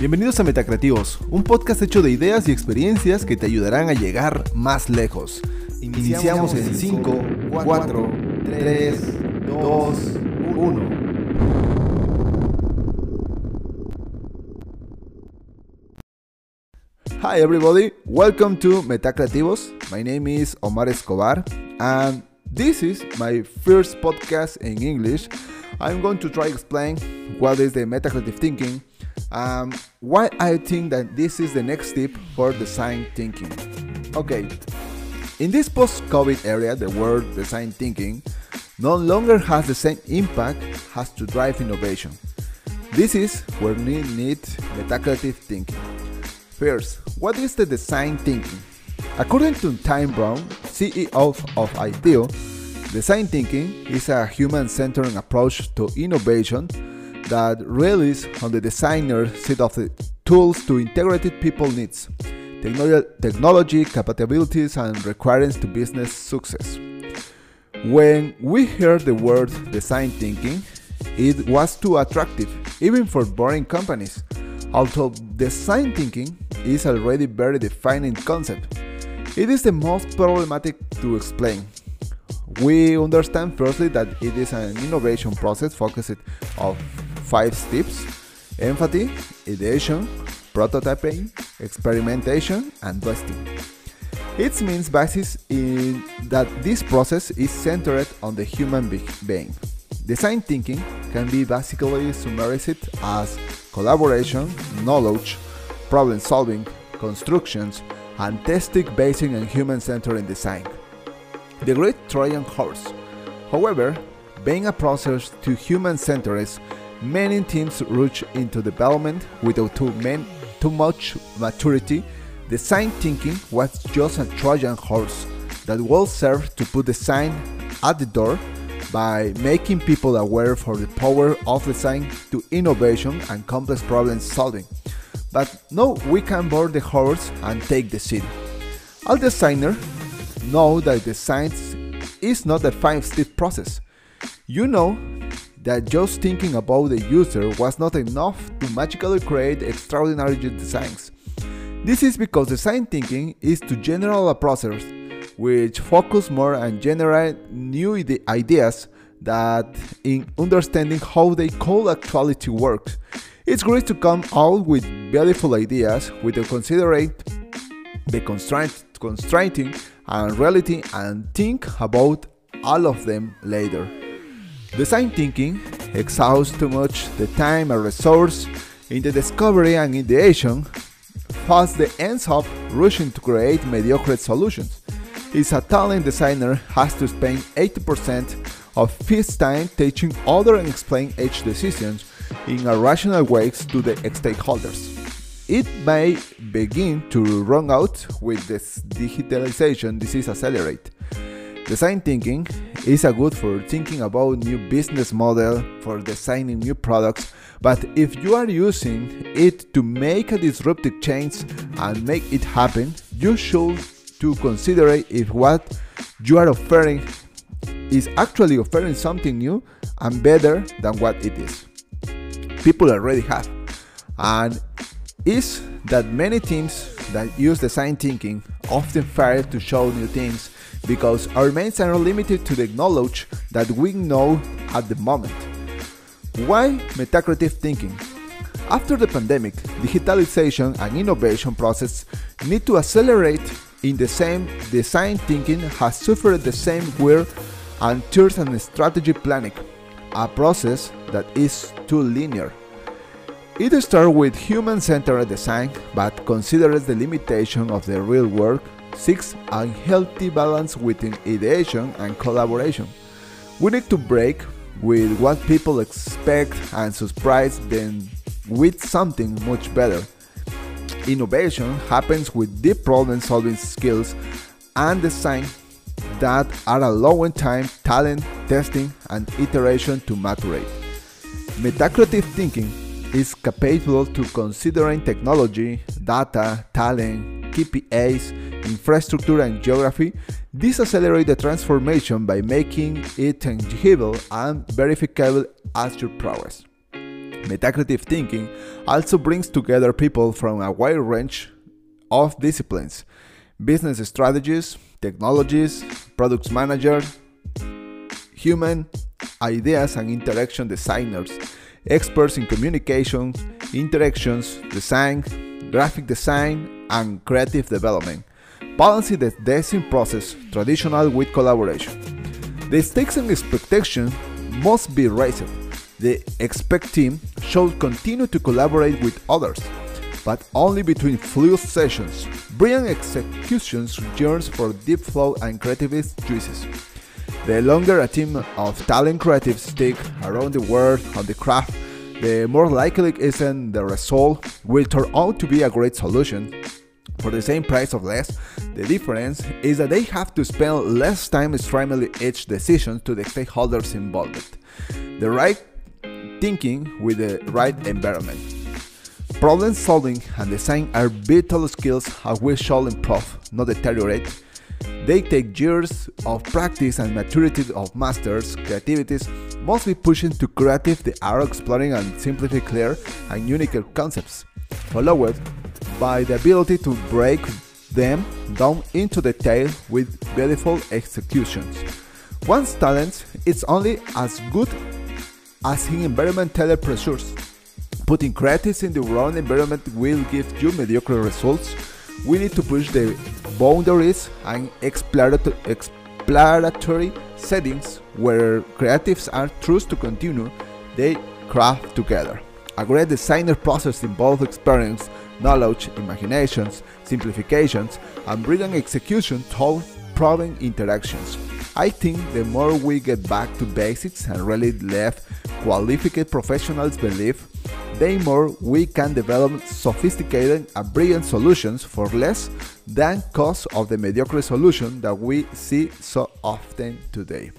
Bienvenidos a Metacreativos, un podcast hecho de ideas y experiencias que te ayudarán a llegar más lejos. Iniciamos en 5, 4, 3, 2, 1. Hi everybody, welcome to Metacreativos. My name is Omar Escobar and this is my first podcast in English. I'm going to try explain what is the metacreative thinking, um, why I think that this is the next step for design thinking. Okay, in this post-COVID area, the word design thinking no longer has the same impact as to drive innovation. This is where we need metacreative thinking. First, what is the design thinking? According to Tim Brown, CEO of IDEO, design thinking is a human-centered approach to innovation that relies on the designer set of the tools to integrate people needs, technology capabilities, and requirements to business success. When we heard the word design thinking, it was too attractive, even for boring companies. Although design thinking is already very defining concept, it is the most problematic to explain. We understand firstly that it is an innovation process focused on five steps empathy, ideation, prototyping, experimentation, and testing. It means basis in that this process is centered on the human being. Design thinking can be basically summarized as collaboration, knowledge, problem solving, constructions, and testing based on human-centered design. The great Trojan horse. However, being a process to human-centered many teams rush into development without too, too much maturity. Design thinking was just a Trojan horse that will serve to put design at the door by making people aware for the power of design to innovation and complex problem solving. But no, we can board the horse and take the city. All designers know that design is not a five-step process. You know that just thinking about the user was not enough to magically create extraordinary designs. This is because design thinking is to general a process which focus more on generate new ideas that in understanding how they could actually work. It's great to come out with beautiful ideas with the considerate the constraint, constraining and reality and think about all of them later. Design thinking exhausts too much the time and resource in the discovery and ideation, thus the ends up rushing to create mediocre solutions. If a talent designer has to spend 80% of his time teaching other and explain each decisions in a rational ways to the stakeholders. It may begin to run out with this digitalization disease accelerate. Design thinking is a good for thinking about new business model, for designing new products, but if you are using it to make a disruptive change and make it happen, you should to consider if what you are offering is actually offering something new and better than what it is. People already have. And is that many teams that use design thinking often fail to show new things because our minds are limited to the knowledge that we know at the moment. Why metacreative thinking? After the pandemic, digitalization and innovation process need to accelerate in the same design thinking has suffered the same wear and tears and strategy planning, a process that is too linear. It starts with human-centered design but considers the limitation of the real work seeks a healthy balance within ideation and collaboration. We need to break with what people expect and surprise them with something much better. Innovation happens with deep problem solving skills and design that are allowing time, talent, testing, and iteration to maturate. Metacreative thinking is capable to considering technology, data, talent, KPIs, infrastructure, and geography. This accelerates the transformation by making it tangible and verifiable as your progress. Metacreative thinking also brings together people from a wide range of disciplines business strategies, technologies, products managers, human ideas and interaction designers, experts in communications, interactions, design, graphic design, and creative development, balancing the design process traditional with collaboration. The stakes and expectations must be raised. The expect team should continue to collaborate with others, but only between fluid sessions. Brilliant executions yearns for deep flow and creative juices. The longer a team of talent creatives stick around the world on the craft, the more likely isn't the result will turn out to be a great solution. For the same price of less, the difference is that they have to spend less time streamlining each decision to the stakeholders involved. The right thinking with the right environment. Problem solving and design are vital skills that we shall improve, not deteriorate. They take years of practice and maturity of masters, creativities mostly pushing to creative the art exploring and simplify clear and unique concepts, followed by the ability to break them down into detail with beautiful executions. One's talent is only as good as his environmental pressures. Putting creatives in the wrong environment will give you mediocre results. We need to push the boundaries and exploratory settings where creatives are trust to continue they craft together. A great designer process involves experience, knowledge, imaginations, simplifications, and brilliant execution through problem interactions. I think the more we get back to basics and really let qualified professionals believe, the more we can develop sophisticated and brilliant solutions for less than cost of the mediocre solution that we see so often today.